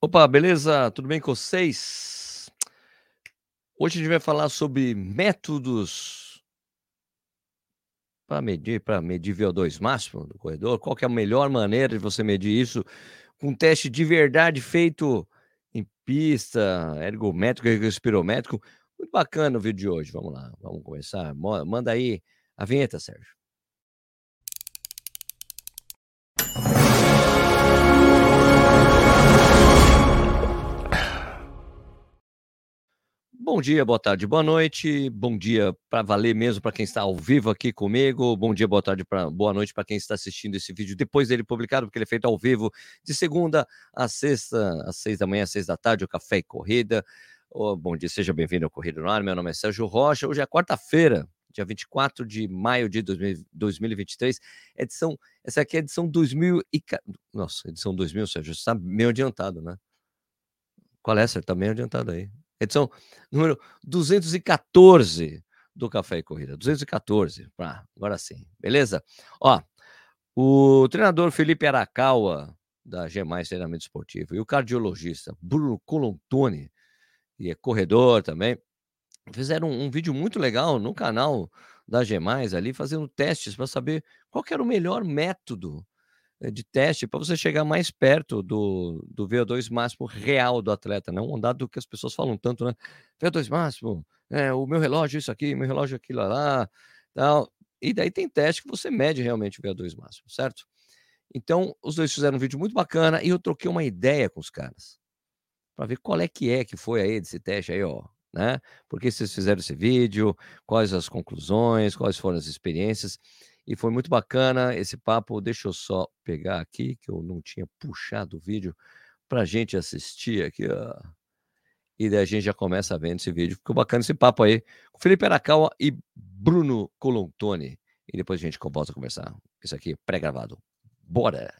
Opa, beleza? Tudo bem com vocês? Hoje a gente vai falar sobre métodos para medir, para medir VO2 máximo do corredor. Qual é a melhor maneira de você medir isso com um teste de verdade feito em pista, ergométrico, respirométrico. Muito bacana o vídeo de hoje. Vamos lá, vamos começar. Manda aí a vinheta, Sérgio. Bom dia, boa tarde, boa noite. Bom dia para valer mesmo para quem está ao vivo aqui comigo. Bom dia, boa tarde, pra, boa noite para quem está assistindo esse vídeo depois dele publicado, porque ele é feito ao vivo de segunda a sexta, às seis da manhã, às seis da tarde, o Café e Corrida. Oh, bom dia, seja bem-vindo ao Corrida no Ar. Meu nome é Sérgio Rocha. Hoje é quarta-feira, dia 24 de maio de 2023. Edição, essa aqui é a edição 2000 e... Nossa, edição 2000, Sérgio, você está meio adiantado, né? Qual é, Sérgio? Está meio adiantado aí edição número 214 do Café e Corrida. 214, ah, agora sim, beleza? Ó, o treinador Felipe Arakawa, da G Treinamento Esportivo, e o cardiologista Bruno Colontoni, e é corredor também, fizeram um, um vídeo muito legal no canal da G ali, fazendo testes para saber qual era o melhor método de teste para você chegar mais perto do, do VO2 máximo real do atleta, não um dado que as pessoas falam tanto, né? VO2 máximo, é, o meu relógio isso aqui, meu relógio aquilo lá, tal. E daí tem teste que você mede realmente o VO2 máximo, certo? Então, os dois fizeram um vídeo muito bacana e eu troquei uma ideia com os caras para ver qual é que é que foi aí desse teste aí, ó, né? Por que vocês fizeram esse vídeo, quais as conclusões, quais foram as experiências. E foi muito bacana esse papo. Deixa eu só pegar aqui, que eu não tinha puxado o vídeo para gente assistir aqui. Ó. E daí a gente já começa vendo esse vídeo. Ficou bacana esse papo aí com Felipe Arakawa e Bruno Colontoni. E depois a gente volta a conversar. Isso aqui pré-gravado. Bora!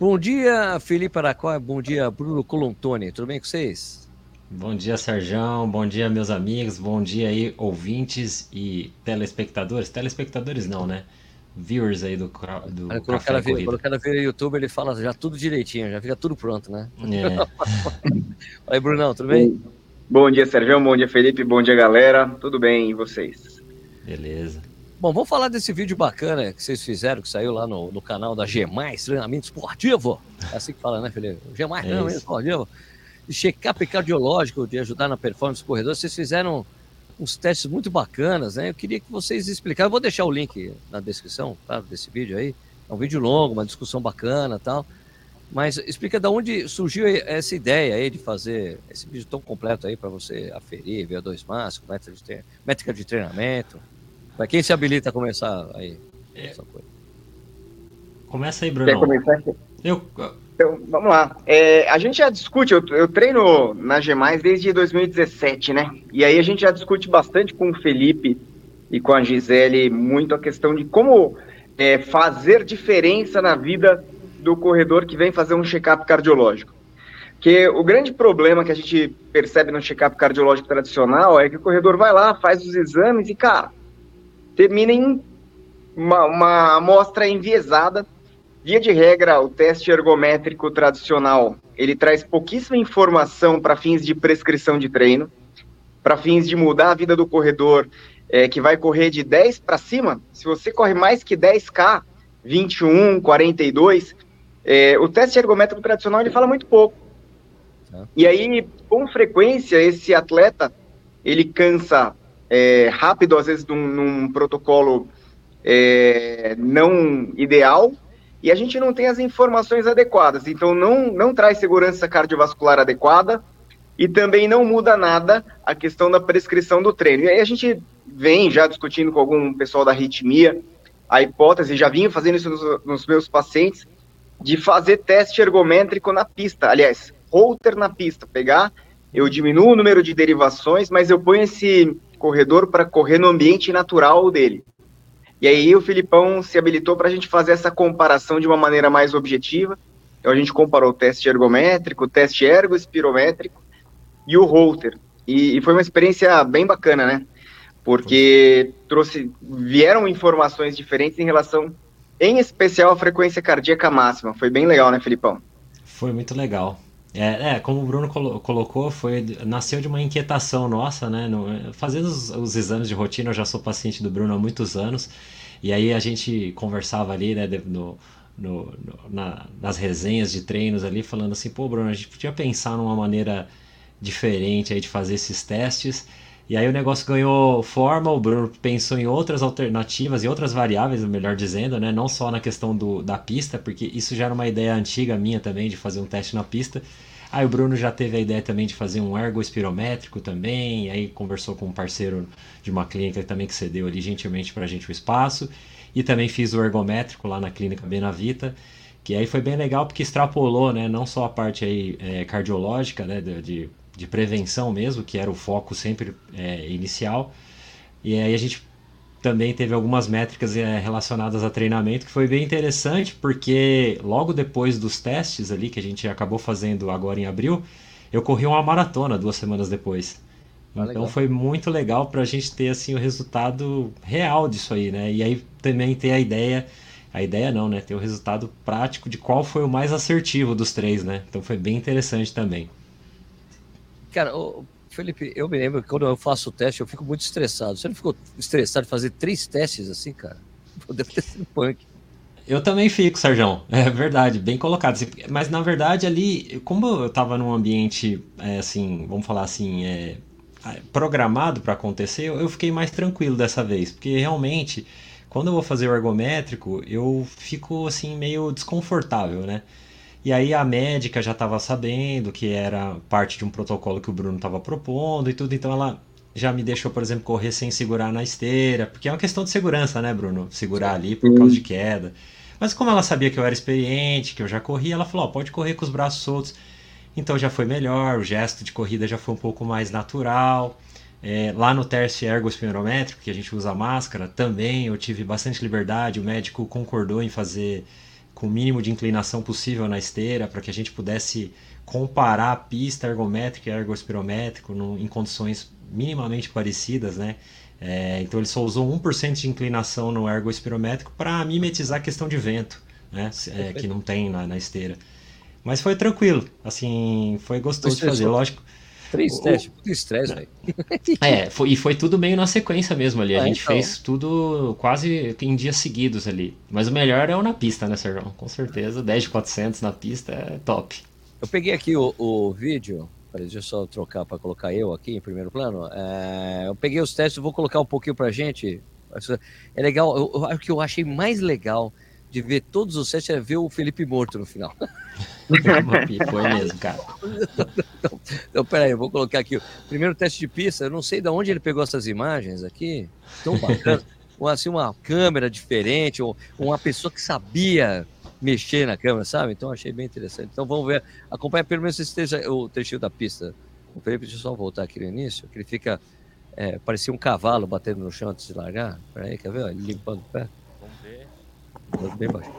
Bom dia, Felipe Arakawa. Bom dia, Bruno Colontoni. Tudo bem com vocês? Bom dia, Sérgio. Bom dia, meus amigos. Bom dia aí, ouvintes e telespectadores. Telespectadores não, né? Viewers aí do, do quando Café o cara vira, Quando o cara vira YouTube, ele fala já tudo direitinho, já fica tudo pronto, né? É. Oi, Brunão, tudo bem? Bom dia, Sérgio. Bom dia, Felipe. Bom dia, galera. Tudo bem e vocês? Beleza. Bom, vamos falar desse vídeo bacana que vocês fizeram, que saiu lá no, no canal da G+, Treinamento Esportivo. É assim que fala, né, Felipe? G+, é Treinamento Esportivo de check-up cardiológico, de ajudar na performance do corredor. Vocês fizeram uns testes muito bacanas, né? Eu queria que vocês explicassem. Eu vou deixar o link na descrição tá, desse vídeo aí. É um vídeo longo, uma discussão bacana tal. Mas explica de onde surgiu essa ideia aí de fazer esse vídeo tão completo aí para você aferir, ver dois máximos, métrica de, treinamento. Para quem se habilita a começar aí é. essa coisa. Começa aí, Bruno. Quer começar? Eu, então, vamos lá. É, a gente já discute, eu, eu, treino na G+, desde 2017, né? E aí a gente já discute bastante com o Felipe e com a Gisele muito a questão de como é, fazer diferença na vida do corredor que vem fazer um check-up cardiológico. Porque o grande problema que a gente percebe no check-up cardiológico tradicional é que o corredor vai lá, faz os exames e, cara, termina em uma, uma amostra enviesada Via de regra, o teste ergométrico tradicional, ele traz pouquíssima informação para fins de prescrição de treino, para fins de mudar a vida do corredor, é, que vai correr de 10 para cima. Se você corre mais que 10K, 21, 42, é, o teste ergométrico tradicional ele fala muito pouco. É. E aí, com frequência, esse atleta ele cansa é, rápido, às vezes num, num protocolo é, não ideal, e a gente não tem as informações adequadas. Então, não, não traz segurança cardiovascular adequada e também não muda nada a questão da prescrição do treino. E aí a gente vem já discutindo com algum pessoal da arritmia a hipótese, já vinha fazendo isso nos, nos meus pacientes, de fazer teste ergométrico na pista. Aliás, holter na pista, pegar, eu diminuo o número de derivações, mas eu ponho esse corredor para correr no ambiente natural dele. E aí o Filipão se habilitou para a gente fazer essa comparação de uma maneira mais objetiva. Então a gente comparou o teste ergométrico, o teste ergoespirométrico e o holter. E, e foi uma experiência bem bacana, né? Porque trouxe, vieram informações diferentes em relação, em especial, à frequência cardíaca máxima. Foi bem legal, né, Filipão? Foi muito legal. É, é, como o Bruno colo colocou, foi nasceu de uma inquietação nossa, né? No, fazendo os, os, exames de rotina, eu já sou paciente do Bruno há muitos anos, e aí a gente conversava ali, né, no, no, na, nas resenhas de treinos ali, falando assim, pô, Bruno, a gente podia pensar numa maneira diferente aí de fazer esses testes. E aí o negócio ganhou forma, o Bruno pensou em outras alternativas e outras variáveis, melhor dizendo, né? Não só na questão do, da pista, porque isso já era uma ideia antiga minha também de fazer um teste na pista. Aí o Bruno já teve a ideia também de fazer um ergo espirométrico também, aí conversou com um parceiro de uma clínica também que cedeu ali gentilmente para a gente o espaço. E também fiz o ergométrico lá na clínica Benavita, que aí foi bem legal porque extrapolou, né? Não só a parte aí é, cardiológica, né? de, de de prevenção mesmo, que era o foco sempre é, inicial. E aí a gente também teve algumas métricas é, relacionadas a treinamento, que foi bem interessante, porque logo depois dos testes ali, que a gente acabou fazendo agora em abril, eu corri uma maratona duas semanas depois. Ah, então legal. foi muito legal para a gente ter assim o resultado real disso aí, né? E aí também ter a ideia, a ideia não, né? Ter o resultado prático de qual foi o mais assertivo dos três, né? Então foi bem interessante também. Cara, ô, Felipe, eu me lembro que quando eu faço o teste, eu fico muito estressado. Você não ficou estressado de fazer três testes assim, cara? Deve ter sido punk. Eu também fico, Sérgio. É verdade, bem colocado. Mas na verdade ali, como eu estava num ambiente, é, assim, vamos falar assim, é, programado para acontecer, eu fiquei mais tranquilo dessa vez, porque realmente, quando eu vou fazer o ergométrico, eu fico assim meio desconfortável, né? E aí a médica já estava sabendo que era parte de um protocolo que o Bruno estava propondo e tudo, então ela já me deixou, por exemplo, correr sem segurar na esteira, porque é uma questão de segurança, né, Bruno? Segurar ali por causa de queda. Mas como ela sabia que eu era experiente, que eu já corria, ela falou: oh, pode correr com os braços soltos. Então já foi melhor, o gesto de corrida já foi um pouco mais natural. É, lá no teste ergospirométrico, que a gente usa máscara, também eu tive bastante liberdade. O médico concordou em fazer com o mínimo de inclinação possível na esteira, para que a gente pudesse comparar a pista ergométrica e ergospirométrico no, em condições minimamente parecidas, né? É, então ele só usou 1% de inclinação no ergospirométrico para mimetizar a questão de vento, né? É, que não tem na, na, esteira. Mas foi tranquilo, assim, foi gostoso de fazer, lógico. Três testes, muito estresse, velho. É, foi, e foi tudo meio na sequência mesmo ali. A ah, gente então. fez tudo quase em dias seguidos ali. Mas o melhor é o na pista, né, Sérgio? Com certeza. 10 de 400 na pista é top. Eu peguei aqui o, o vídeo. Deixa eu só trocar para colocar eu aqui em primeiro plano. É, eu peguei os testes, vou colocar um pouquinho pra gente. É legal, eu, o que eu achei mais legal de ver todos os testes é ver o Felipe morto no final. Foi mesmo, cara. Então, então, peraí, eu vou colocar aqui o primeiro teste de pista. Eu não sei de onde ele pegou essas imagens aqui. Tão bacana. assim, uma câmera diferente, ou uma pessoa que sabia mexer na câmera, sabe? Então achei bem interessante. Então vamos ver, acompanha pelo menos esse trecho, o trechinho da pista. O Felipe, deixa eu só voltar aqui no início, que ele fica, é, parecia um cavalo batendo no chão antes de largar. Peraí, quer ver? Ele limpando o pé. Bem baixo.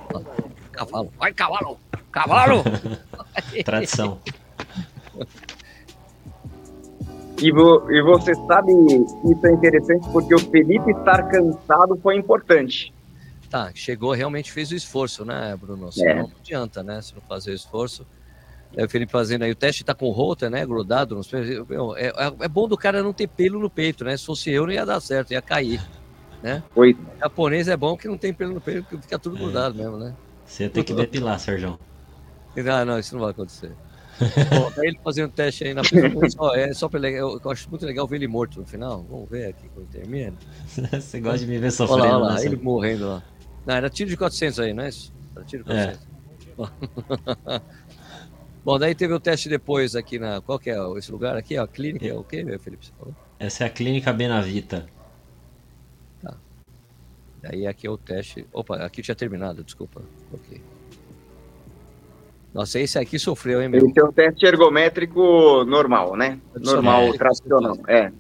Cavalo. Vai, cavalo! Cavalo! Tradição. E, vo, e você sabe, isso é interessante porque o Felipe estar cansado foi importante. Tá, chegou, realmente fez o esforço, né, Bruno? Senão é. não adianta, né? Se não fazer o esforço. É o Felipe fazendo aí, o teste tá com o Holter, né, grudado nos é, é, é, bom do cara não ter pelo no peito, né? Se fosse eu, não ia dar certo, ia cair, né? Oi. O japonês é bom que não tem pelo no peito, porque fica tudo é. grudado mesmo, né? Você tem que depilar, Sérgio. Não, não, isso não vai acontecer. Bom, ele fazendo teste aí na pista, só, é só pra legal, eu acho muito legal ver ele morto no final. Vamos ver aqui quando termina. Você gosta de me ver sofrendo. Olha lá, olha lá ele morrendo lá. Não, era tiro de 400 aí, não é isso? Era tiro de 400. É. Bom, daí teve o teste depois aqui na. Qual que é esse lugar aqui? A clínica é o quê, meu Felipe? Você falou? Essa é a clínica Benavita. Daí aqui é o teste. Opa, aqui tinha terminado, desculpa. Ok. Nossa, esse aqui sofreu, hein, meu? Esse é um teste ergométrico normal, né? Normal, é, tradicional, é.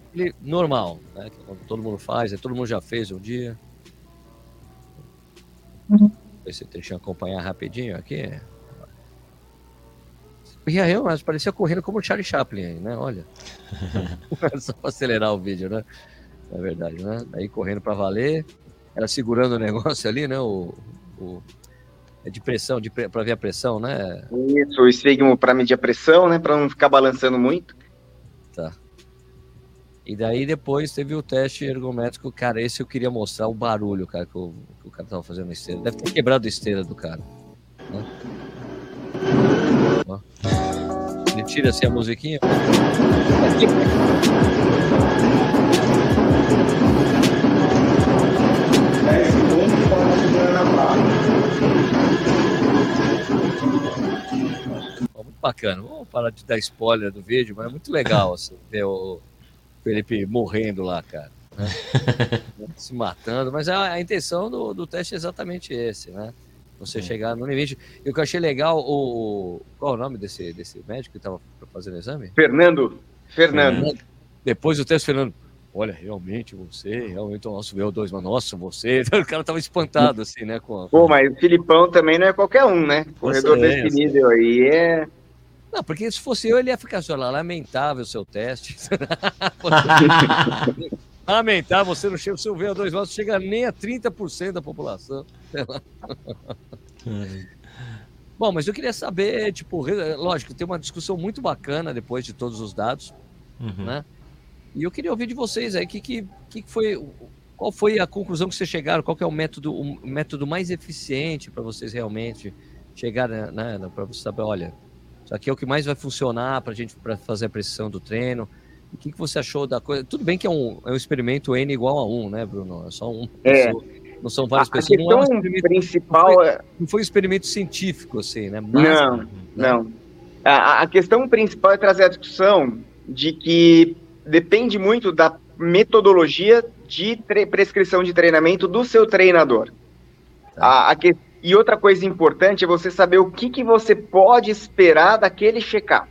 Normal, né? Que todo mundo faz, todo mundo já fez um dia. Uhum. Esse trechinho acompanhar rapidinho aqui. E aí, mas parecia correndo como o Charlie Chaplin aí, né? Olha. Só para acelerar o vídeo, né? É verdade, né? Aí correndo para valer. Ela segurando o negócio ali, né? O, o é de pressão, de, para ver a pressão, né? Isso, o esfigmo para medir a pressão, né? Para não ficar balançando muito. Tá. E daí depois teve o teste ergométrico, cara, esse eu queria mostrar o barulho, cara, que o, que o cara tava fazendo na esteira. Deve ter quebrado a esteira do cara. Né? Ó. Ele tira assim a musiquinha. Muito bacana. Vamos parar de dar spoiler do vídeo, mas é muito legal assim, ver o Felipe morrendo lá, cara. Né? Se matando, mas a, a intenção do, do teste é exatamente esse, né? Você chegar no limite. E o que eu achei legal, o. Qual é o nome desse, desse médico que estava fazendo o exame? Fernando. Fernando. Depois do teste, Fernando olha, realmente você, realmente o nosso VO2, mas nossa, você. O cara tava espantado, assim, né? Com a... Pô, mas o Filipão também não é qualquer um, né? Corredor é, desse nível aí é. Não, porque se fosse eu, ele ia ficar só lá, lamentável o seu teste. lamentável, você não chega, o seu VO2 não chega nem a 30% da população. Bom, mas eu queria saber, tipo, lógico, tem uma discussão muito bacana depois de todos os dados, uhum. né? E eu queria ouvir de vocês aí, que, que, que foi, qual foi a conclusão que vocês chegaram? Qual é o método, o método mais eficiente para vocês realmente chegar, né, para você saber, olha, isso aqui é o que mais vai funcionar para a gente para fazer a precisão do treino. O que, que você achou da coisa? Tudo bem que é um, é um experimento N igual a 1, né, Bruno? É só um. É. não são várias a, pessoas. A questão não é um principal não foi, não foi, um experimento científico, assim, né? Mas, não, né? não. A, a questão principal é trazer a discussão de que depende muito da metodologia de prescrição de treinamento do seu treinador. Tá. A, a que, e outra coisa importante é você saber o que, que você pode esperar daquele check-up.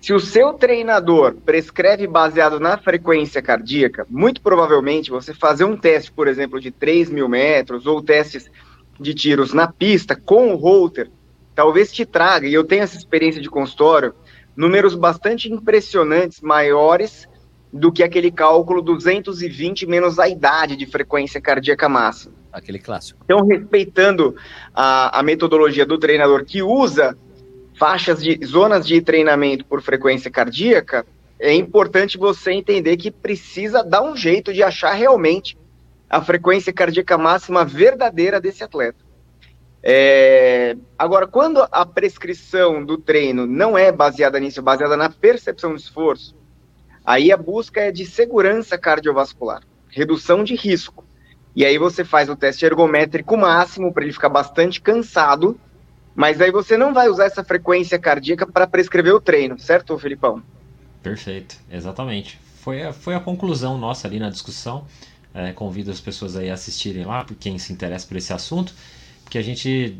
Se o seu treinador prescreve baseado na frequência cardíaca, muito provavelmente você fazer um teste, por exemplo, de 3 mil metros ou testes de tiros na pista com o holter, talvez te traga, e eu tenho essa experiência de consultório, números bastante impressionantes, maiores do que aquele cálculo 220 menos a idade de frequência cardíaca máxima. Aquele clássico. Então, respeitando a, a metodologia do treinador que usa faixas de zonas de treinamento por frequência cardíaca, é importante você entender que precisa dar um jeito de achar realmente a frequência cardíaca máxima verdadeira desse atleta. É... Agora, quando a prescrição do treino não é baseada nisso, é baseada na percepção de esforço, aí a busca é de segurança cardiovascular, redução de risco. E aí você faz o teste ergométrico máximo para ele ficar bastante cansado, mas aí você não vai usar essa frequência cardíaca para prescrever o treino, certo, Felipão? Perfeito, exatamente. Foi a, foi a conclusão nossa ali na discussão. É, convido as pessoas aí a assistirem lá, por quem se interessa por esse assunto que a gente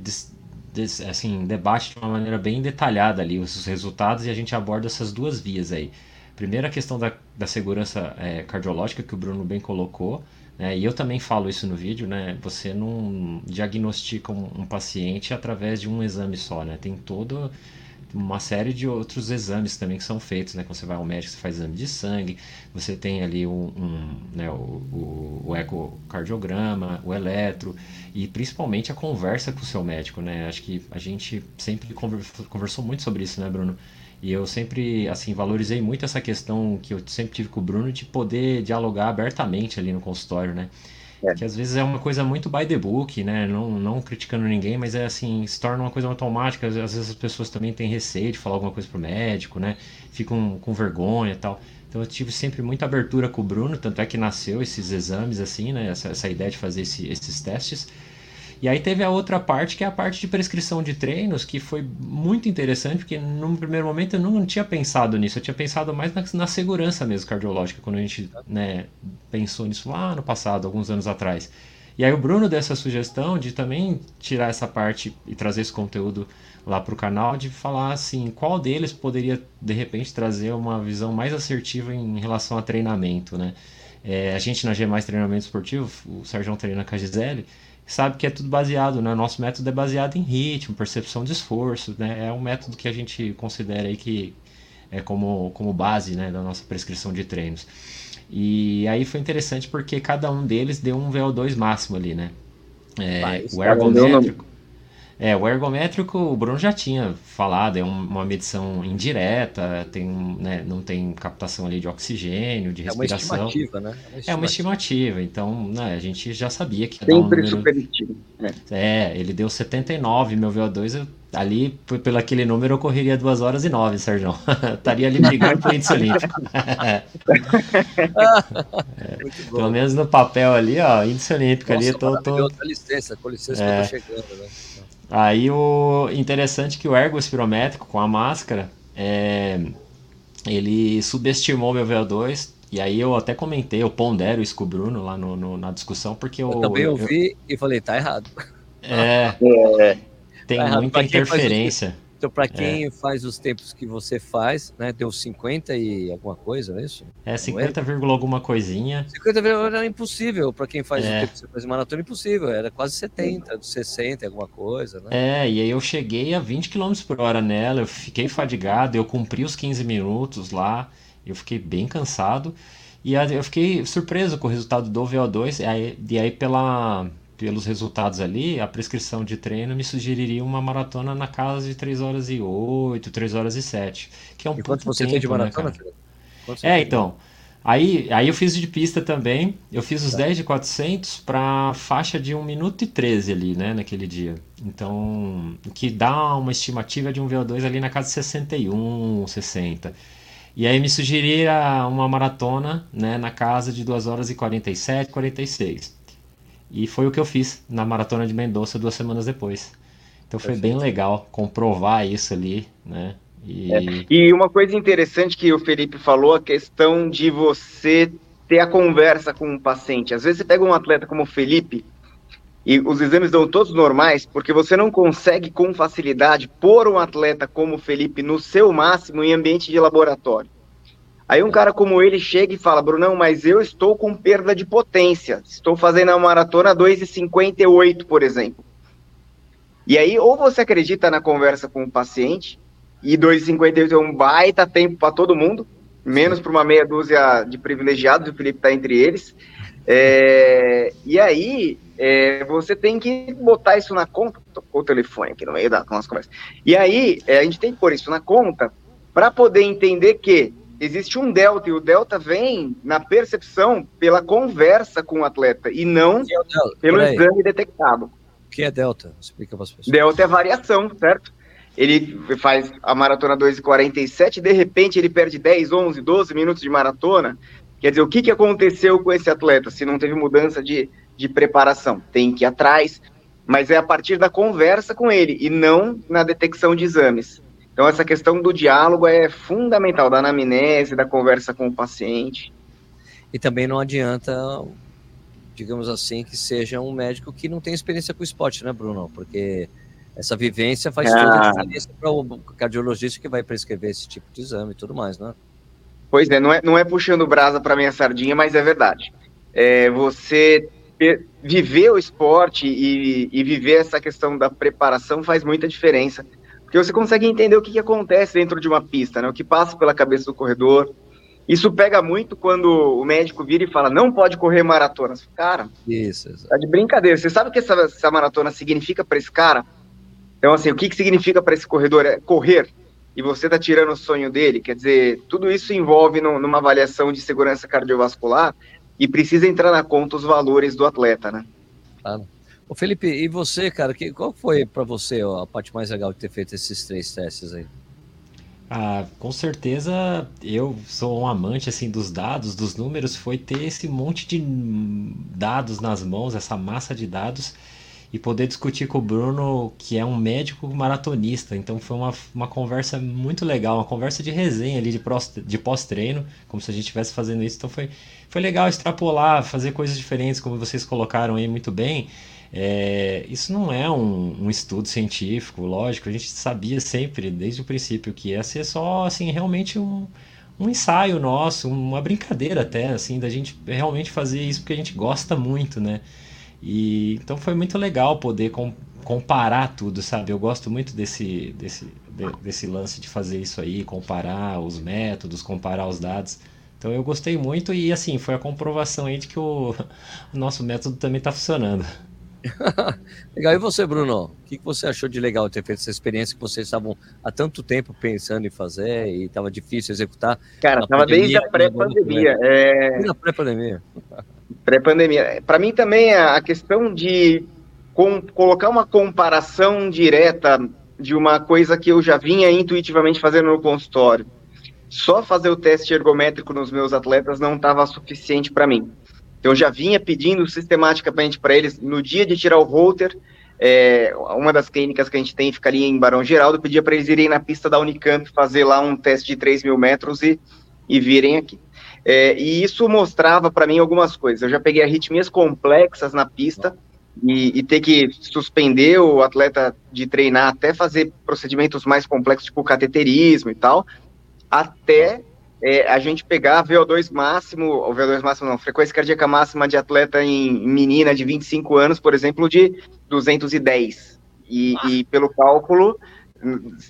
assim, debate de uma maneira bem detalhada ali os resultados e a gente aborda essas duas vias aí. Primeiro a questão da, da segurança é, cardiológica que o Bruno bem colocou, né? e eu também falo isso no vídeo, né? Você não diagnostica um, um paciente através de um exame só, né? Tem todo uma série de outros exames também que são feitos, né? Quando você vai ao médico, você faz exame de sangue, você tem ali um, um né, o, o, o, ecocardiograma, o eletro e principalmente a conversa com o seu médico, né? Acho que a gente sempre conversou muito sobre isso, né, Bruno? E eu sempre, assim, valorizei muito essa questão que eu sempre tive com o Bruno de poder dialogar abertamente ali no consultório, né? É. Que às vezes é uma coisa muito by the book, né? Não, não criticando ninguém, mas é assim, se torna uma coisa automática. Às vezes as pessoas também têm receio de falar alguma coisa pro médico, né? Ficam com vergonha e tal. Então eu tive sempre muita abertura com o Bruno, tanto é que nasceu esses exames, assim, né? Essa, essa ideia de fazer esse, esses testes. E aí teve a outra parte, que é a parte de prescrição de treinos, que foi muito interessante, porque num primeiro momento eu não tinha pensado nisso, eu tinha pensado mais na, na segurança mesmo cardiológica, quando a gente né, pensou nisso lá no passado, alguns anos atrás. E aí o Bruno deu essa sugestão de também tirar essa parte e trazer esse conteúdo lá para o canal, de falar assim, qual deles poderia de repente trazer uma visão mais assertiva em relação a treinamento, né? É, a gente na G Treinamento Esportivo, o Sérgio treina com a Gisele, sabe que é tudo baseado, né? Nosso método é baseado em ritmo, percepção de esforço, né? É um método que a gente considera aí que é como, como base, né, da nossa prescrição de treinos. E aí foi interessante porque cada um deles deu um VO2 máximo ali, né? É, o ergométrico. É, o ergométrico o Bruno já tinha falado, é uma medição indireta, tem, né, não tem captação ali de oxigênio, de respiração. É uma estimativa, né? É uma estimativa, é uma estimativa então né, a gente já sabia que Sempre dar um número... É. é, ele deu 79, meu VO2, eu, ali, pelo aquele número, eu correria 2 horas e 9, Sérgio. Estaria ali brigando pro índice olímpico. é, pelo menos no papel ali, ó, índice olímpico Nossa, ali, tô... tô... Com licença, com licença é. que eu tô chegando, né? Aí o interessante é que o ergo espirométrico com a máscara, é, ele subestimou meu VO2, e aí eu até comentei, eu pondero isso com o Bruno lá no, no na discussão, porque eu... Eu também ouvi eu, e falei, tá errado. É, é tem tá muita interferência. Então, para quem é. faz os tempos que você faz, né? Deu 50 e alguma coisa, não é isso? É, 50, é? alguma coisinha. 50, era impossível. Para quem faz é. o tempo que você faz maratona, impossível. Era quase 70, 60, alguma coisa, né? É, e aí eu cheguei a 20 km por hora nela, eu fiquei fadigado, eu cumpri os 15 minutos lá, eu fiquei bem cansado. E eu fiquei surpreso com o resultado do VO2, e aí, e aí pela pelos resultados ali, a prescrição de treino me sugeriria uma maratona na casa de 3 horas e 8, 3 horas e 7. Que é um e quanto você tempo, tem de né, maratona, né, É, então. Aí, aí eu fiz de pista também. Eu fiz os tá. 10 de 400 para faixa de 1 minuto e 13 ali, né, naquele dia. Então, que dá uma estimativa de um VO2 ali na casa de 61, 60. E aí me sugeria uma maratona, né, na casa de 2 horas e 47, 46. E foi o que eu fiz na maratona de Mendoza duas semanas depois. Então foi Perfeito. bem legal comprovar isso ali, né? E... É. e uma coisa interessante que o Felipe falou, a questão de você ter a conversa com o paciente. Às vezes você pega um atleta como o Felipe e os exames dão todos normais, porque você não consegue com facilidade pôr um atleta como o Felipe no seu máximo em ambiente de laboratório. Aí um cara como ele chega e fala, Brunão, mas eu estou com perda de potência. Estou fazendo a maratona 2,58, por exemplo. E aí, ou você acredita na conversa com o paciente, e 2,58 é um baita tempo para todo mundo, menos para uma meia dúzia de privilegiados, o Felipe está entre eles. É, e aí, é, você tem que botar isso na conta. Tocou o telefone aqui no meio da nossa conversa. E aí, é, a gente tem que pôr isso na conta para poder entender que existe um delta, e o delta vem na percepção pela conversa com o atleta, e não é pelo exame detectado. O que é delta? Explica para as pessoas. Delta é variação, certo? Ele faz a maratona 2,47, de repente ele perde 10, 11, 12 minutos de maratona. Quer dizer, o que, que aconteceu com esse atleta se não teve mudança de, de preparação? Tem que ir atrás, mas é a partir da conversa com ele e não na detecção de exames. Então, essa questão do diálogo é fundamental, da anamnese, da conversa com o paciente. E também não adianta, digamos assim, que seja um médico que não tem experiência com o esporte, né, Bruno? Porque essa vivência faz ah. toda a diferença para o cardiologista que vai prescrever esse tipo de exame e tudo mais, né? Pois é, não é, não é puxando brasa para minha sardinha, mas é verdade. É, você viver o esporte e, e viver essa questão da preparação faz muita diferença porque você consegue entender o que, que acontece dentro de uma pista, né? O que passa pela cabeça do corredor. Isso pega muito quando o médico vira e fala, não pode correr maratona. Cara, isso, tá de brincadeira. Você sabe o que essa, essa maratona significa para esse cara? Então, assim, o que, que significa para esse corredor? É correr. E você tá tirando o sonho dele. Quer dizer, tudo isso envolve no, numa avaliação de segurança cardiovascular e precisa entrar na conta os valores do atleta, né? Claro. Ô Felipe, e você, cara, que, qual foi para você ó, a parte mais legal de ter feito esses três testes aí? Ah, com certeza eu sou um amante assim dos dados, dos números, foi ter esse monte de dados nas mãos, essa massa de dados e poder discutir com o Bruno, que é um médico maratonista. Então foi uma, uma conversa muito legal, uma conversa de resenha ali de, pós-treino, como se a gente estivesse fazendo isso. Então foi, foi legal extrapolar, fazer coisas diferentes, como vocês colocaram aí muito bem. É, isso não é um, um, estudo científico, lógico, a gente sabia sempre, desde o princípio, que ia ser só, assim, realmente um, um ensaio nosso, uma brincadeira até, assim, da gente realmente fazer isso porque a gente gosta muito, né? E, então foi muito legal poder com, comparar tudo, sabe? Eu gosto muito desse, desse, de, desse lance de fazer isso aí, comparar os métodos, comparar os dados. Então eu gostei muito e, assim, foi a comprovação aí de que o, o nosso método também está funcionando. legal. E você, Bruno? O que você achou de legal ter feito essa experiência que vocês estavam há tanto tempo pensando em fazer e estava difícil executar? Cara, estava desde a pré-pandemia. É... Desde a pré-pandemia. Pré-pandemia. Para mim também a questão de com, colocar uma comparação direta de uma coisa que eu já vinha intuitivamente fazendo no consultório. Só fazer o teste ergométrico nos meus atletas não estava suficiente para mim. Então, eu já vinha pedindo sistematicamente para eles, no dia de tirar o holter, é, uma das clínicas que a gente tem fica ali em Barão Geraldo, pedia para eles irem na pista da Unicamp fazer lá um teste de 3 mil metros e, e virem aqui. É, e isso mostrava para mim algumas coisas. Eu já peguei arritmias complexas na pista e, e, ter que suspender o atleta de treinar até fazer procedimentos mais complexos, tipo cateterismo e tal, até é, a gente pegar VO2 máximo, ou VO2 máximo não, frequência cardíaca máxima de atleta em menina de 25 anos, por exemplo, de 210. E, ah. e pelo cálculo,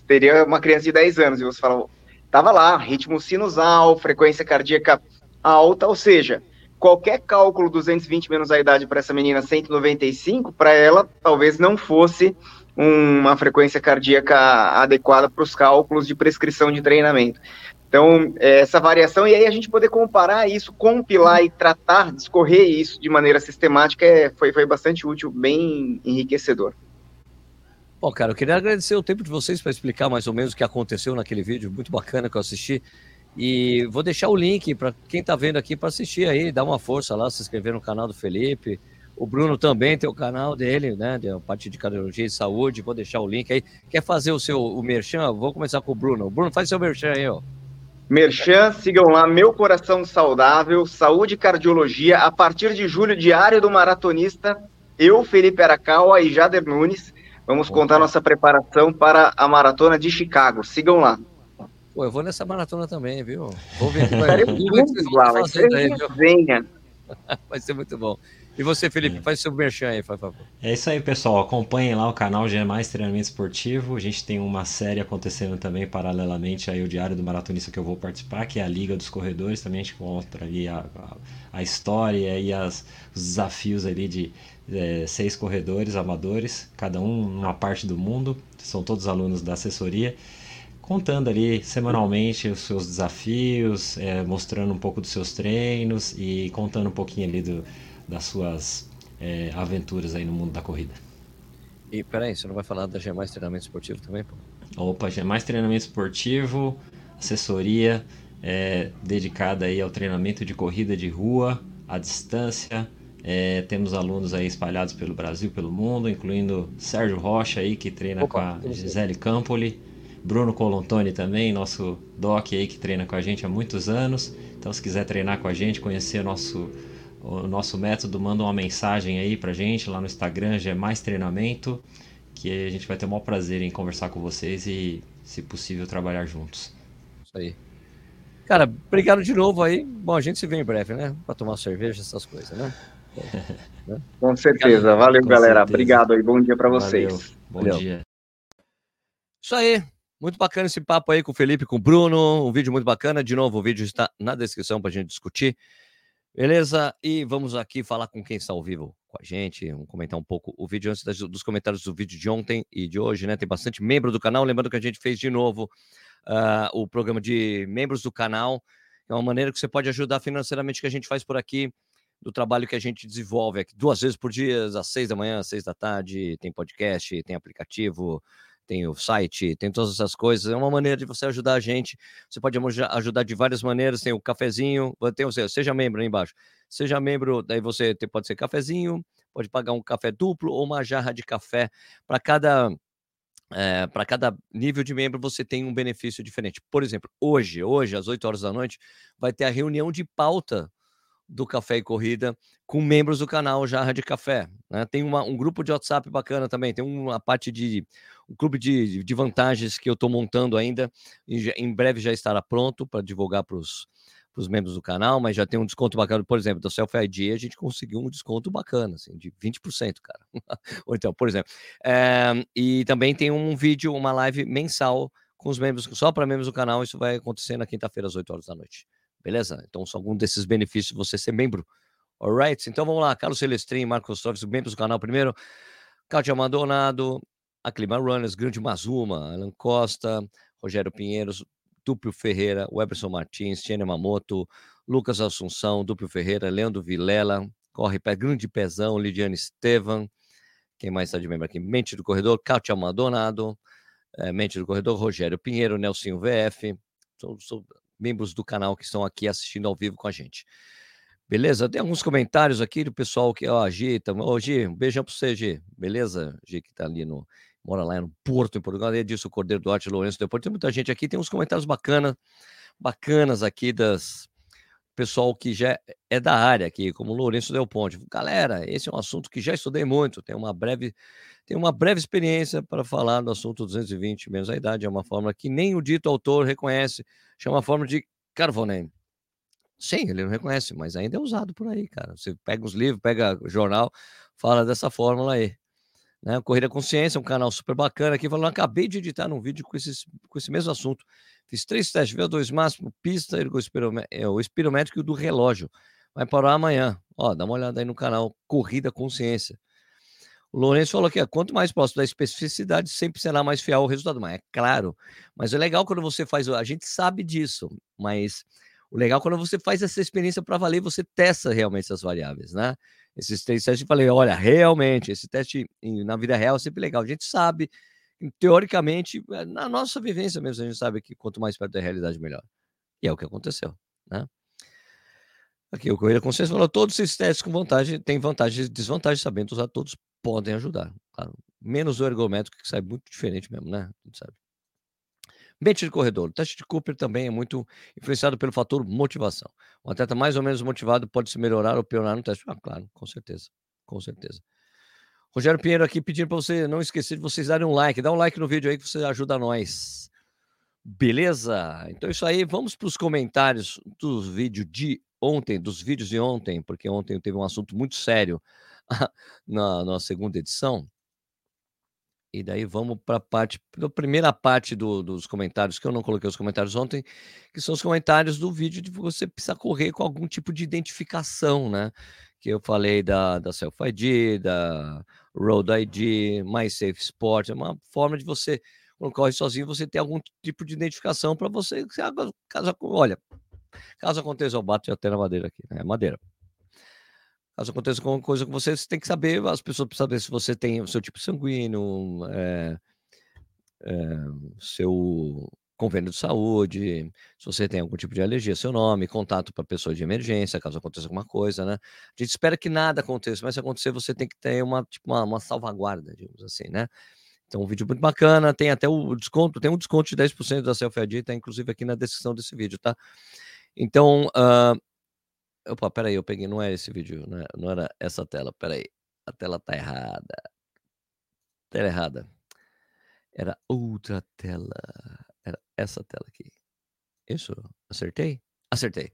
teria uma criança de 10 anos, e você fala, tava lá, ritmo sinusal, frequência cardíaca alta, ou seja, qualquer cálculo 220 menos a idade para essa menina 195, para ela talvez não fosse uma frequência cardíaca adequada para os cálculos de prescrição de treinamento. Então, é, essa variação, e aí a gente poder comparar isso, compilar e tratar, discorrer isso de maneira sistemática, é, foi, foi bastante útil, bem enriquecedor. Bom, cara, eu queria agradecer o tempo de vocês para explicar mais ou menos o que aconteceu naquele vídeo, muito bacana que eu assisti. E vou deixar o link para quem está vendo aqui para assistir aí, dar uma força lá, se inscrever no canal do Felipe. O Bruno também tem o canal dele, né? De parte de cardiologia e saúde. Vou deixar o link aí. Quer fazer o seu o merchan? Vou começar com o Bruno. O Bruno, faz seu merchan aí, ó. Merchan, sigam lá, Meu Coração Saudável, Saúde e Cardiologia, a partir de julho, diário do maratonista, eu, Felipe Aracaua e Jader Nunes, vamos contar nossa preparação para a maratona de Chicago. Sigam lá. Pô, eu vou nessa maratona também, viu? Vou ver. Vai, vai, vai, Venha. vai ser muito bom. E você, Felipe, é. faz seu merchan aí, por favor. É isso aí, pessoal. Acompanhem lá o canal G Mais Treinamento Esportivo. A gente tem uma série acontecendo também paralelamente aí o Diário do Maratonista que eu vou participar, que é a Liga dos Corredores. Também a gente mostra ali a, a, a história e as, os desafios ali de é, seis corredores amadores, cada um numa parte do mundo. São todos alunos da assessoria contando ali semanalmente os seus desafios, é, mostrando um pouco dos seus treinos e contando um pouquinho ali do, das suas é, aventuras aí no mundo da corrida. E peraí, você não vai falar da G Mais Treinamento Esportivo também, pô? Opa, G Mais Treinamento Esportivo, assessoria é, dedicada aí ao treinamento de corrida de rua, à distância. É, temos alunos aí espalhados pelo Brasil, pelo mundo, incluindo Sérgio Rocha aí, que treina Opa, com a Gisele Campoli. Bruno Colontoni também, nosso doc aí que treina com a gente há muitos anos. Então, se quiser treinar com a gente, conhecer nosso o nosso método, manda uma mensagem aí pra gente lá no Instagram, já é mais treinamento, que a gente vai ter o maior prazer em conversar com vocês e, se possível, trabalhar juntos. Isso aí. Cara, obrigado de novo aí. Bom, a gente se vê em breve, né? Pra tomar cerveja, essas coisas, né? Com certeza. Valeu, Com galera. Certeza. Obrigado aí. Bom dia para vocês. Valeu. Bom Valeu. dia. Isso aí. Muito bacana esse papo aí com o Felipe, com o Bruno. Um vídeo muito bacana. De novo, o vídeo está na descrição para a gente discutir. Beleza? E vamos aqui falar com quem está ao vivo com a gente, vamos comentar um pouco o vídeo antes das, dos comentários do vídeo de ontem e de hoje, né? Tem bastante membro do canal. Lembrando que a gente fez de novo uh, o programa de membros do canal. É uma maneira que você pode ajudar financeiramente que a gente faz por aqui, do trabalho que a gente desenvolve aqui duas vezes por dia, às seis da manhã, às seis da tarde. Tem podcast, tem aplicativo, tem o site, tem todas essas coisas. É uma maneira de você ajudar a gente. Você pode ajudar de várias maneiras. Tem o cafezinho, tem o seu, seja membro aí embaixo. Seja membro, daí você pode ser cafezinho, pode pagar um café duplo ou uma jarra de café. Para cada é, para cada nível de membro você tem um benefício diferente. Por exemplo, hoje, hoje às 8 horas da noite, vai ter a reunião de pauta do Café e Corrida com membros do canal Jarra de Café. Né? Tem uma, um grupo de WhatsApp bacana também, tem uma parte de um clube de, de vantagens que eu estou montando ainda. Em breve já estará pronto para divulgar para os membros do canal, mas já tem um desconto bacana. Por exemplo, do Selfie ID a gente conseguiu um desconto bacana, assim, de 20%, cara. Ou então, por exemplo. É, e também tem um vídeo, uma live mensal com os membros, só para membros do canal. Isso vai acontecer na quinta-feira, às 8 horas da noite. Beleza? Então, são algum desses benefícios você ser membro Alright? Então vamos lá. Carlos Celestrin, Marcos Torres, membros do canal primeiro. Cátia Madonado, Aclima Runners, Grande Mazuma, Alan Costa, Rogério Pinheiros, Dúpio Ferreira, Weberson Martins, Tiene Mamoto, Lucas Assunção, Dúpio Ferreira, Leandro Vilela, Corre Pé, Grande Pezão, Lidiane Estevam, quem mais está de membro aqui? Mente do Corredor, Cátia Madonado, é, Mente do Corredor, Rogério Pinheiro, Nelsinho VF, são, são membros do canal que estão aqui assistindo ao vivo com a gente. Beleza? Tem alguns comentários aqui do pessoal que, ó, Gi, tá, Gi, um beijão para você, Gi. Beleza? Gi, que tá ali no, mora lá no Porto, em Portugal, é disso, o Cordeiro Duarte, Lourenço depois tem muita gente aqui, tem uns comentários bacanas, bacanas aqui das pessoal que já é da área aqui, como Lourenço Del Ponte. Galera, esse é um assunto que já estudei muito, tem uma breve tem uma breve experiência para falar do assunto 220 menos a idade, é uma fórmula que nem o dito autor reconhece, chama a fórmula de Carbonem. Sim, ele não reconhece, mas ainda é usado por aí, cara. Você pega os livros, pega jornal, fala dessa fórmula aí. Né? Corrida Consciência, um canal super bacana aqui, falando, acabei de editar um vídeo com, esses, com esse mesmo assunto. Fiz três testes, VO2 máximo, pista, é, o espirométrico e o do relógio. Vai parar amanhã. Ó, dá uma olhada aí no canal Corrida Consciência. O Lourenço falou que quanto mais próximo da especificidade, sempre será mais fiel o resultado. Mas é claro, mas é legal quando você faz. A gente sabe disso, mas o legal é quando você faz essa experiência para valer, você testa realmente essas variáveis, né? Esses três testes, eu falei, olha, realmente, esse teste na vida real é sempre legal. A gente sabe, teoricamente, eh, na nossa vivência mesmo, a gente sabe que quanto mais perto da realidade, melhor. E é o que aconteceu, né? Aqui o Correio da Consciência falou: todos esses testes com vantagem têm vantagens e desvantagens, sabendo usar todos podem ajudar. Claro. Menos o ergométrico, que sai muito diferente mesmo, né? A gente sabe. Mente de corredor. O teste de Cooper também é muito influenciado pelo fator motivação. Um atleta mais ou menos motivado pode se melhorar ou piorar no teste. Ah, claro, com certeza. Com certeza. Rogério Pinheiro aqui pedindo para você não esquecer de vocês darem um like. Dá um like no vídeo aí que você ajuda nós. Beleza? Então é isso aí. Vamos para os comentários do vídeo de ontem, dos vídeos de ontem, porque ontem teve um assunto muito sério na, na segunda edição. E daí vamos para a parte, a primeira parte do, dos comentários, que eu não coloquei os comentários ontem, que são os comentários do vídeo de você precisar correr com algum tipo de identificação, né? Que eu falei da, da Self ID, da Road ID, My Safe Sport, é uma forma de você, quando corre sozinho, você ter algum tipo de identificação para você, caso, olha, caso aconteça, eu bato até na madeira aqui, né? Madeira. Caso aconteça alguma coisa com você, você tem que saber, as pessoas precisam saber se você tem o seu tipo sanguíneo, é, é, seu convênio de saúde, se você tem algum tipo de alergia, seu nome, contato para pessoa de emergência, caso aconteça alguma coisa, né? A gente espera que nada aconteça, mas se acontecer, você tem que ter uma, tipo, uma, uma salvaguarda, digamos assim, né? Então, um vídeo muito bacana, tem até o desconto, tem um desconto de 10% da Selfie ID, tá inclusive aqui na descrição desse vídeo, tá? Então, uh, Opa, peraí, eu peguei, não é esse vídeo, não, é, não era essa tela, peraí. A tela tá errada. Tela errada. Era outra tela. Essa tela aqui. Isso? Acertei? Acertei.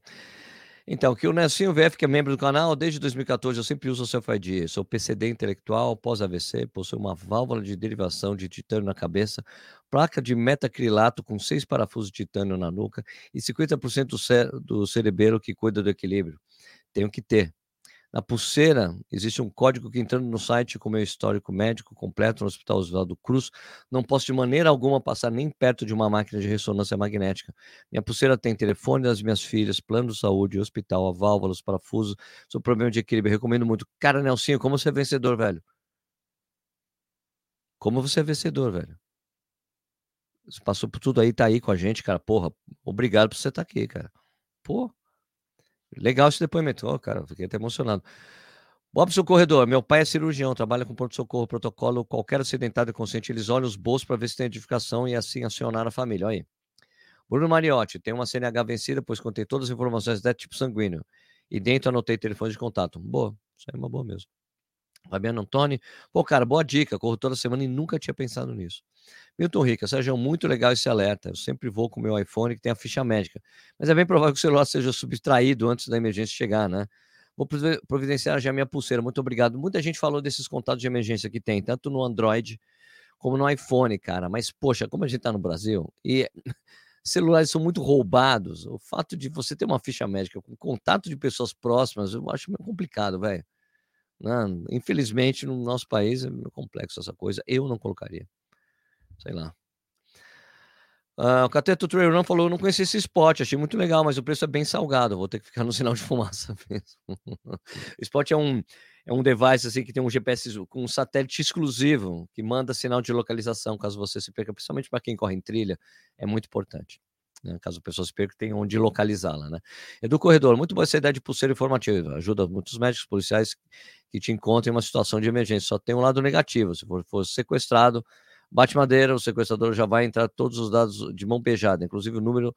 Então, aqui o Nelsinho VF, que é membro do canal, desde 2014 eu sempre uso o Self-ID. Sou PCD intelectual, pós-AVC, possui uma válvula de derivação de titânio na cabeça, placa de metacrilato com seis parafusos de titânio na nuca e 50% do, cé do cerebelo que cuida do equilíbrio. Tenho que ter. Na pulseira, existe um código que entrando no site com meu histórico médico completo no Hospital Oswaldo Cruz, não posso de maneira alguma passar nem perto de uma máquina de ressonância magnética. Minha pulseira tem telefone das minhas filhas, plano de saúde, hospital, a válvulas, parafusos, sou problema de equilíbrio, recomendo muito. Cara, Nelsinho, como você é vencedor, velho? Como você é vencedor, velho? Você passou por tudo aí, tá aí com a gente, cara. Porra, obrigado por você estar tá aqui, cara. Pô, Legal esse depoimento. Oh, cara, fiquei até emocionado. Bob, corredor. Meu pai é cirurgião, trabalha com pronto-socorro, protocolo. Qualquer acidentado consciente, eles olham os bolsos para ver se tem identificação e assim acionar a família. Olha aí. Bruno Mariotti, tem uma CNH vencida, pois contei todas as informações de tipo sanguíneo. E dentro anotei telefone de contato. Boa, isso aí é uma boa mesmo. Fabiano Antoni, pô, cara, boa dica. Corro toda semana e nunca tinha pensado nisso. Milton Rica, Sérgio, muito legal esse alerta. Eu sempre vou com o meu iPhone que tem a ficha médica. Mas é bem provável que o celular seja subtraído antes da emergência chegar, né? Vou providenciar já minha pulseira. Muito obrigado. Muita gente falou desses contatos de emergência que tem, tanto no Android como no iPhone, cara. Mas, poxa, como a gente tá no Brasil, e celulares são muito roubados. O fato de você ter uma ficha médica com contato de pessoas próximas, eu acho meio complicado, velho. Infelizmente, no nosso país é complexo essa coisa. Eu não colocaria. Sei lá. Uh, o Cateto Trail Run falou: não conheci esse spot, achei muito legal, mas o preço é bem salgado. Vou ter que ficar no sinal de fumaça mesmo. o spot é um, é um device assim que tem um GPS com um satélite exclusivo que manda sinal de localização caso você se perca, principalmente para quem corre em trilha, é muito importante. Né? Caso a pessoa se perca, tem onde localizá-la. Né? Edu Corredor, muito boa essa ideia de pulseira informativa. Ajuda muitos médicos policiais que te encontram em uma situação de emergência. Só tem um lado negativo. Se for, for sequestrado, Bate madeira, o sequestrador já vai entrar todos os dados de mão beijada, inclusive o número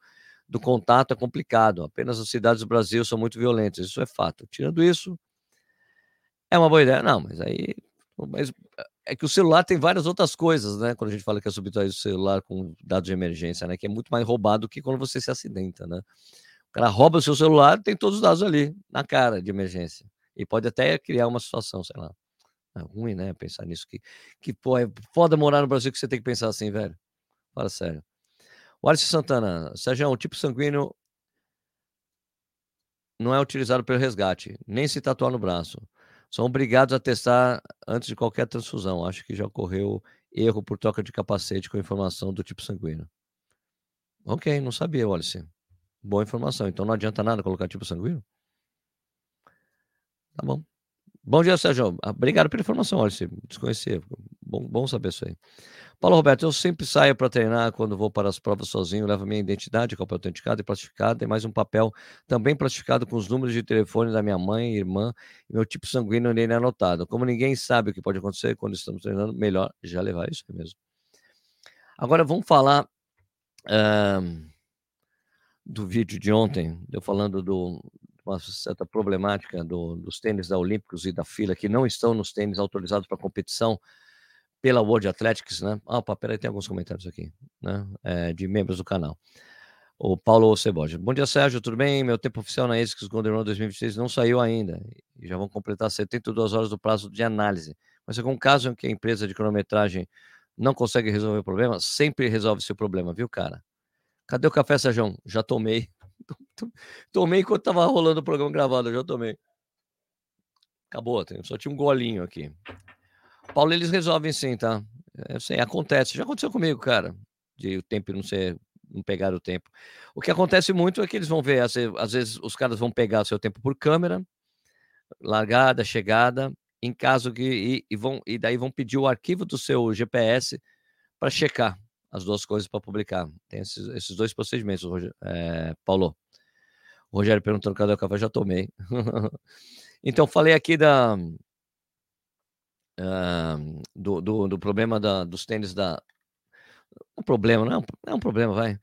do contato é complicado. Apenas as cidades do Brasil são muito violentas, isso é fato. Tirando isso, é uma boa ideia. Não, mas aí. Mas é que o celular tem várias outras coisas, né? Quando a gente fala que é subtrair o celular com dados de emergência, né? Que é muito mais roubado do que quando você se acidenta, né? O cara rouba o seu celular, tem todos os dados ali, na cara de emergência. E pode até criar uma situação, sei lá. É ruim, né? Pensar nisso. Que, que pô, é foda morar no Brasil que você tem que pensar assim, velho. Fala sério. O Alice Santana, Sérgio, o tipo sanguíneo não é utilizado pelo resgate, nem se tatuar no braço. São obrigados a testar antes de qualquer transfusão. Acho que já ocorreu erro por troca de capacete com informação do tipo sanguíneo. Ok, não sabia, Wallace. Boa informação. Então não adianta nada colocar tipo sanguíneo? Tá bom. Bom dia, Sérgio. Ah, obrigado pela informação. Olha, se desconhecia. Bom, bom saber isso aí. Paulo Roberto, eu sempre saio para treinar quando vou para as provas sozinho, levo minha identidade, cópia autenticada e plastificada, e mais um papel também plastificado com os números de telefone da minha mãe, irmã, e meu tipo sanguíneo nele é anotado. Como ninguém sabe o que pode acontecer quando estamos treinando, melhor já levar isso mesmo. Agora vamos falar uh, do vídeo de ontem, eu falando do, uma certa problemática do, dos tênis da Olímpicos e da fila que não estão nos tênis autorizados para competição pela World Athletics, né? Ah, opa, peraí, tem alguns comentários aqui, né? É, de membros do canal. O Paulo Ceboja. Bom dia, Sérgio, tudo bem? Meu tempo oficial na ASICS Golden Run 2026 não saiu ainda. E já vão completar 72 horas do prazo de análise. Mas algum caso em que a empresa de cronometragem não consegue resolver o problema, sempre resolve seu problema, viu, cara? Cadê o café, Sérgio? Já tomei. Tomei enquanto tava rolando o programa gravado, já tomei. Acabou, só tinha um golinho aqui. Paulo, eles resolvem sim, tá? Eu sei, acontece. Já aconteceu comigo, cara, de o tempo não ser, não pegar o tempo. O que acontece muito é que eles vão ver, às vezes os caras vão pegar o seu tempo por câmera, largada, chegada, em caso que e, e vão e daí vão pedir o arquivo do seu GPS para checar as duas coisas para publicar. Tem esses, esses dois procedimentos, é, Paulo. O Rogério perguntando cadê o café, já tomei. então, falei aqui da, uh, do, do, do, problema da, dos tênis da. Um problema, não é um, é um problema, vai.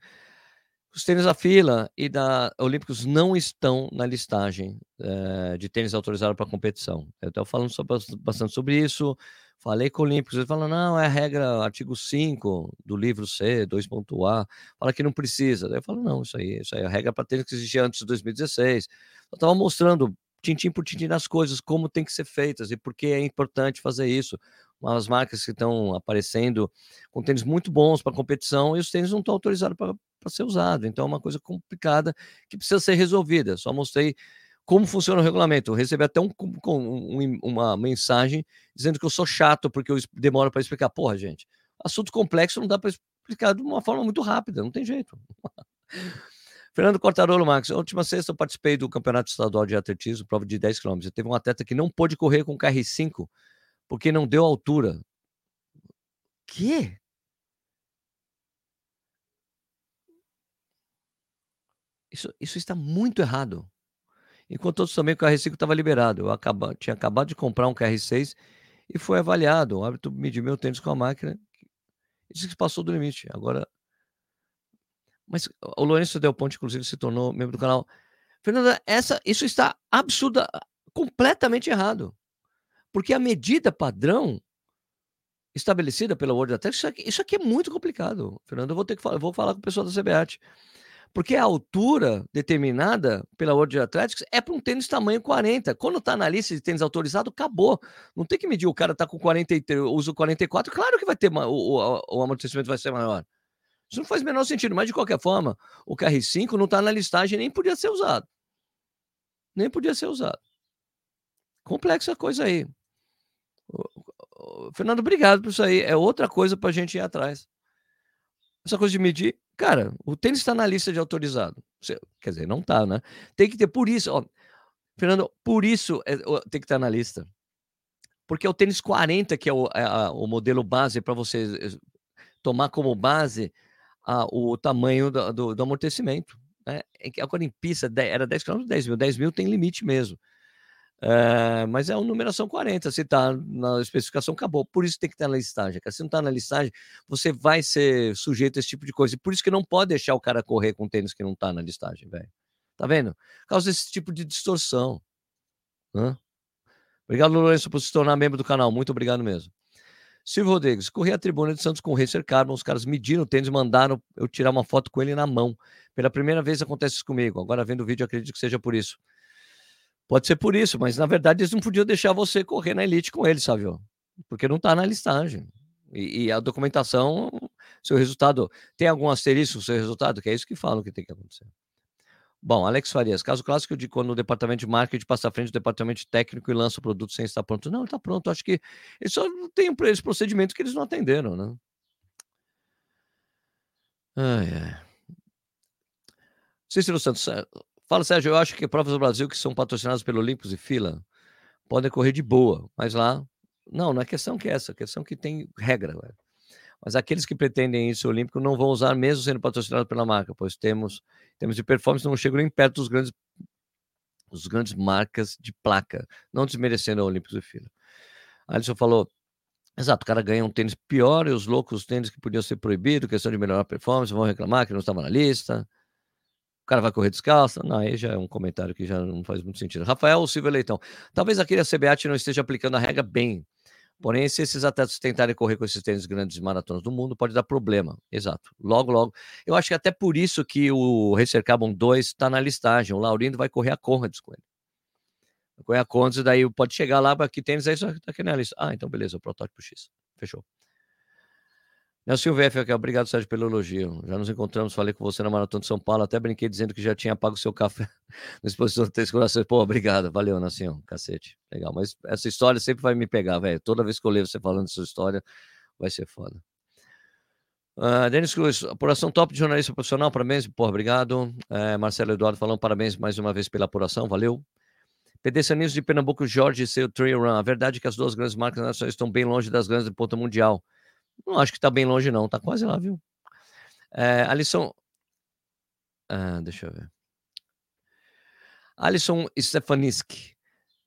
Os tênis da fila e da Olímpicos não estão na listagem uh, de tênis autorizados para competição. Eu estou falando sobre, bastante sobre isso. Falei com o Olímpicos, ele falou, não, é a regra, artigo 5 do livro C, 2.A, fala que não precisa. Eu falo, não, isso aí, isso aí é a regra para ter que existir antes de 2016. Eu estava mostrando, tintim por tintim, nas coisas, como tem que ser feitas e por que é importante fazer isso. Umas marcas que estão aparecendo com tênis muito bons para competição e os tênis não estão autorizados para ser usado. Então é uma coisa complicada que precisa ser resolvida. Só mostrei como funciona o regulamento. Eu recebi até um, um, uma mensagem dizendo que eu sou chato porque eu demoro para explicar. Porra, gente, assunto complexo não dá para explicar de uma forma muito rápida, não tem jeito. Fernando Cortarolo na última sexta eu participei do Campeonato Estadual de Atletismo, prova de 10 km. Teve um atleta que não pôde correr com o KR5 porque não deu altura. Que? Isso, isso está muito errado. Enquanto outros também o KR5 estava liberado. Eu acaba, tinha acabado de comprar um KR6 e foi avaliado. O árbitro mediu meu tênis com a máquina e disse que passou do limite. Agora. Mas o Lourenço Del Ponte, inclusive, se tornou membro do canal. Fernanda, essa, isso está absurda, completamente errado. Porque a medida padrão estabelecida pela World Athletics, isso aqui, isso aqui é muito complicado. Fernando, eu vou ter que falar, vou falar com o pessoal da CBAT. Porque a altura determinada pela World Athletics é para um tênis tamanho 40. Quando está na lista de tênis autorizado, acabou. Não tem que medir o cara está com 43, usa 44, claro que vai ter o, o, o amortecimento vai ser maior. Isso não faz o menor sentido, mas de qualquer forma, o KR5 não está na listagem nem podia ser usado. Nem podia ser usado. Complexa coisa aí. Fernando, obrigado por isso aí. É outra coisa para a gente ir atrás. Essa coisa de medir. Cara, o tênis está na lista de autorizado. Quer dizer, não está, né? Tem que ter, por isso, ó, Fernando, por isso é, tem que estar tá na lista. Porque é o tênis 40 que é o, é a, o modelo base para você eh, tomar como base a, o tamanho do, do, do amortecimento. Né? Agora em pista era 10 km, 10 mil. 10 mil tem limite mesmo. É, mas é uma numeração 40. Se está na especificação, acabou. Por isso tem que estar na listagem. Se não está na listagem, você vai ser sujeito a esse tipo de coisa. E por isso que não pode deixar o cara correr com tênis que não está na listagem, velho. Tá vendo? Causa desse tipo de distorção. Né? Obrigado, Lourenço, por se tornar membro do canal. Muito obrigado mesmo. Silvio Rodrigues, corri a tribuna de Santos com o Racer Carbon, os caras mediram o tênis, mandaram eu tirar uma foto com ele na mão. Pela primeira vez acontece isso comigo. Agora, vendo o vídeo, acredito que seja por isso. Pode ser por isso, mas na verdade eles não podiam deixar você correr na elite com ele, sabe? Porque não está na listagem. E, e, a documentação, seu resultado. Tem algum asterisco no seu resultado? Que é isso que falam que tem que acontecer. Bom, Alex Farias, caso clássico de quando o departamento de marketing passa à frente do departamento de técnico e lança o produto sem estar pronto. Não, está pronto. Acho que ele só tem esse procedimento que eles não atenderam, né? Ai, ai. Cícero Santos, Fala, Sérgio, eu acho que provas do Brasil que são patrocinadas pelo Olympus e Fila podem correr de boa, mas lá. Não, não é questão que é essa, é questão que tem regra. Velho. Mas aqueles que pretendem isso olímpico não vão usar mesmo sendo patrocinados pela marca, pois temos, temos de performance não chegam nem perto dos grandes, dos grandes marcas de placa, não desmerecendo a Olímpicos e Fila. Alisson falou, exato, o cara ganha um tênis pior e os loucos tênis que podiam ser proibidos, questão de melhorar a performance, vão reclamar que não estava na lista o cara vai correr descalço? Não, aí já é um comentário que já não faz muito sentido. Rafael Silva Leitão. Talvez aqui a CBAT não esteja aplicando a regra bem. Porém, se esses atletas tentarem correr com esses tênis grandes maratonas do mundo, pode dar problema. Exato. Logo, logo. Eu acho que até por isso que o Racer Carbon 2 está na listagem. O Laurindo vai correr a Conrads com ele. Vai correr a Conrads, daí pode chegar lá, que tênis é isso aqui na lista. Ah, então beleza, o protótipo X. Fechou. Nelson VF obrigado, Sérgio, pelo elogio. Já nos encontramos, falei com você na Maratona de São Paulo, até brinquei dizendo que já tinha pago seu café na exposição de Três Corações. Pô, obrigado, valeu, Nelson, cacete. Legal, mas essa história sempre vai me pegar, velho. Toda vez que eu leio você falando dessa história, vai ser foda. Uh, Denis Cruz, apuração top de jornalista profissional, parabéns, porra, obrigado. Uh, Marcelo Eduardo falando, parabéns mais uma vez pela apuração, valeu. Pedestrianismo de Pernambuco, Jorge e seu Trail Run. A verdade é que as duas grandes marcas nacionais estão bem longe das grandes de ponta mundial. Não acho que está bem longe, não. Está quase lá, viu? É, Alisson. Ah, deixa eu ver. Alisson Stefaniski.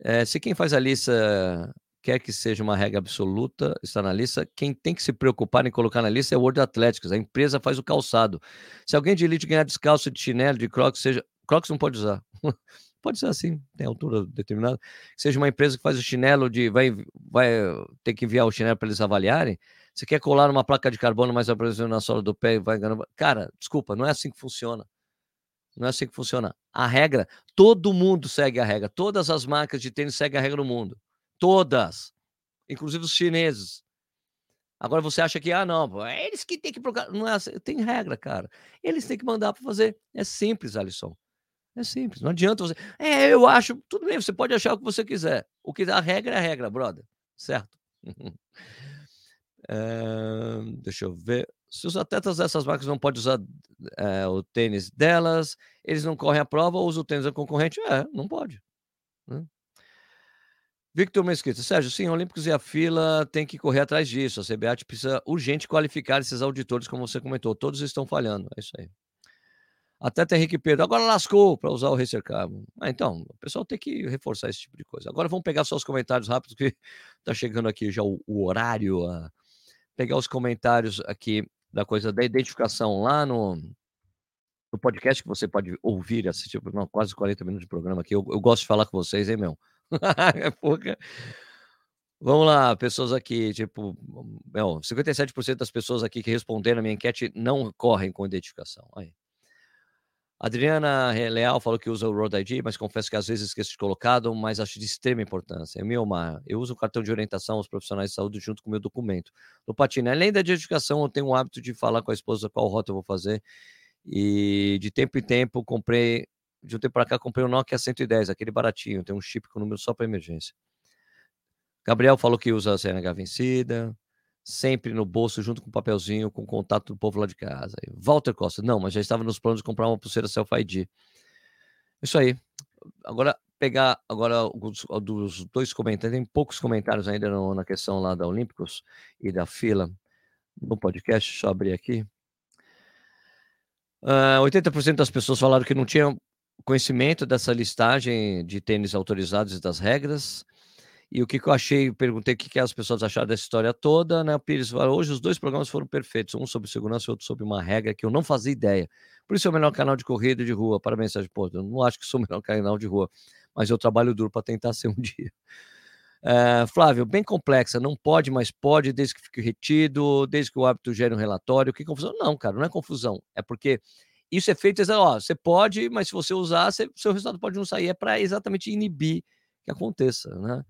É, se quem faz a lista quer que seja uma regra absoluta, está na lista. Quem tem que se preocupar em colocar na lista é o World Athletics. A empresa faz o calçado. Se alguém de elite ganhar descalço de chinelo, de crocs, seja. Crocs não pode usar. pode ser assim, tem altura determinada. Seja uma empresa que faz o chinelo de. Vai, vai ter que enviar o chinelo para eles avaliarem. Você quer colar uma placa de carbono mais apresentando na sola do pé e vai ganhando. Cara, desculpa, não é assim que funciona. Não é assim que funciona. A regra, todo mundo segue a regra. Todas as marcas de tênis seguem a regra no mundo. Todas. Inclusive os chineses. Agora você acha que, ah, não, é eles que têm que. Não é assim. Tem regra, cara. Eles têm que mandar para fazer. É simples, Alisson. É simples. Não adianta você. É, eu acho. Tudo bem, você pode achar o que você quiser. O que a regra é a regra, brother. Certo? Deixa eu ver. Se os atletas dessas marcas não podem usar é, o tênis delas, eles não correm a prova usam o tênis da concorrente? É, não pode. Né? Victor Mesquita, Sérgio, sim, Olímpicos e a fila tem que correr atrás disso. A CBAT precisa urgente qualificar esses auditores, como você comentou. Todos estão falhando. É isso aí. Até Henrique Pedro, agora lascou para usar o Racer Carbon. Ah, então, o pessoal tem que reforçar esse tipo de coisa. Agora vamos pegar só os comentários rápidos, que está chegando aqui já o, o horário, a, pegar os comentários aqui da coisa da identificação lá no, no podcast que você pode ouvir assistir não, quase 40 minutos de programa aqui. Eu, eu, gosto de falar com vocês, hein, meu? é pouca. Vamos lá, pessoas aqui, tipo, meu, 57% das pessoas aqui que responderam a minha enquete não correm com identificação. Aí. Adriana Leal falou que usa o Road ID, mas confesso que às vezes esqueço de colocado, mas acho de extrema importância. Miomar, eu uso o cartão de orientação aos profissionais de saúde junto com o meu documento. No Patina, além da identificação, eu tenho o hábito de falar com a esposa qual rota eu vou fazer. E de tempo em tempo, comprei, de um tempo para cá, comprei um Nokia 110, aquele baratinho, tem um chip com número só para emergência. Gabriel falou que usa a CNH vencida sempre no bolso, junto com o papelzinho, com o contato do povo lá de casa. Walter Costa, não, mas já estava nos planos de comprar uma pulseira Self-ID. Isso aí. Agora, pegar agora dos, dos, dois comentários, tem poucos comentários ainda no, na questão lá da Olímpicos e da fila no podcast, deixa eu abrir aqui. Uh, ah, 80% das pessoas falaram que não tinham conhecimento dessa listagem de tênis autorizados e das regras. E o que, que eu achei, perguntei o que, que as pessoas acharam dessa história toda, né? O Pires falou, hoje os dois programas foram perfeitos, um sobre segurança e outro sobre uma regra que eu não fazia ideia. Por isso é o melhor canal de corrida de rua. Parabéns, Sérgio. Pô, eu não acho que sou o melhor canal de rua, mas eu trabalho duro para tentar ser um dia. É, Flávio, bem complexa, não pode, mas pode, desde que fique retido, desde que o hábito gere um relatório. Que confusão? Não, cara, não é confusão. É porque isso é feito, ó, você pode, mas se você usar, você, seu resultado pode não sair. É para exatamente inibir que aconteça, né?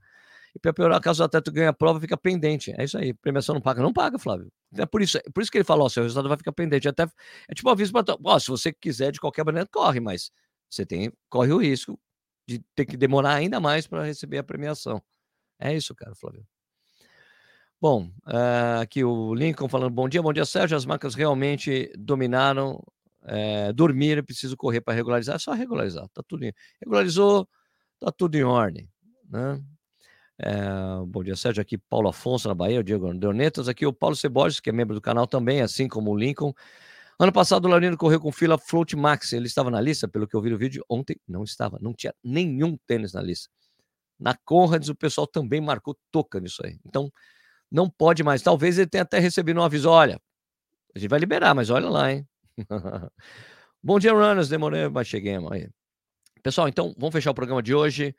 E para piorar, caso o atleta ganhe a prova, fica pendente. É isso aí. Premiação não paga. Não paga, Flávio. É por isso, é por isso que ele falou: ó, seu resultado vai ficar pendente. Até, é tipo aviso para. Ó, se você quiser, de qualquer maneira, corre, mas você tem, corre o risco de ter que demorar ainda mais para receber a premiação. É isso, cara, Flávio. Bom, uh, aqui o Lincoln falando: bom dia, bom dia, Sérgio. As marcas realmente dominaram. É, dormir, preciso correr para regularizar. É só regularizar, tá tudo em... Regularizou, tá tudo em ordem. Né? É, bom dia, Sérgio. Aqui, Paulo Afonso, na Bahia, o Diego Deonetas. Aqui, o Paulo Ceborges, que é membro do canal também, assim como o Lincoln. Ano passado, o Laurino correu com fila Float Max. Ele estava na lista, pelo que eu vi no vídeo. Ontem, não estava. Não tinha nenhum tênis na lista. Na Conrads, o pessoal também marcou toca nisso aí. Então, não pode mais. Talvez ele tenha até recebido um aviso. Olha, a gente vai liberar, mas olha lá, hein? Bom dia, runners. Demorei, mas cheguei. Aí. Pessoal, então, vamos fechar o programa de hoje.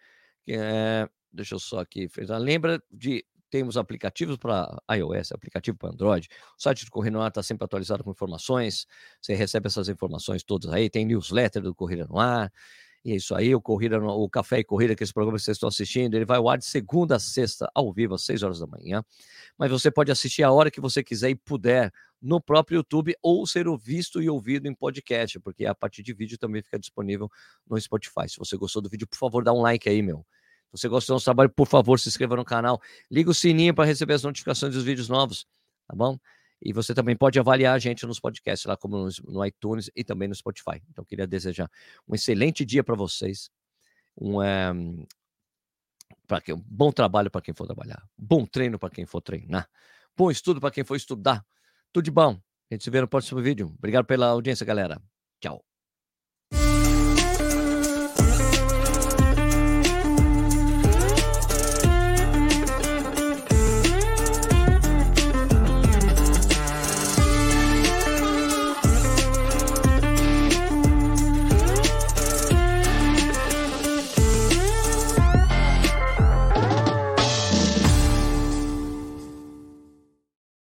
É, Deixa eu só aqui. Lembra de temos aplicativos para iOS, aplicativo para Android. O site do Correio Ar está sempre atualizado com informações. Você recebe essas informações todas aí. Tem newsletter do Corrida no Ar. E é isso aí, o Corrida, o Café e Corrida, que é esse programa que vocês estão assistindo, ele vai ao ar de segunda a sexta, ao vivo, às 6 horas da manhã. Mas você pode assistir a hora que você quiser e puder no próprio YouTube ou ser visto e ouvido em podcast, porque a partir de vídeo também fica disponível no Spotify. Se você gostou do vídeo, por favor, dá um like aí, meu. Você gostou do nosso trabalho, por favor, se inscreva no canal. Liga o sininho para receber as notificações dos vídeos novos, tá bom? E você também pode avaliar a gente nos podcasts, lá como no, iTunes e também no Spotify. Então, queria desejar um excelente dia para vocês. Um, é, para que um bom trabalho para quem for trabalhar, bom treino para quem for treinar, bom estudo para quem for estudar. Tudo de bom. A gente se vê no próximo vídeo. Obrigado pela audiência, galera. Tchau.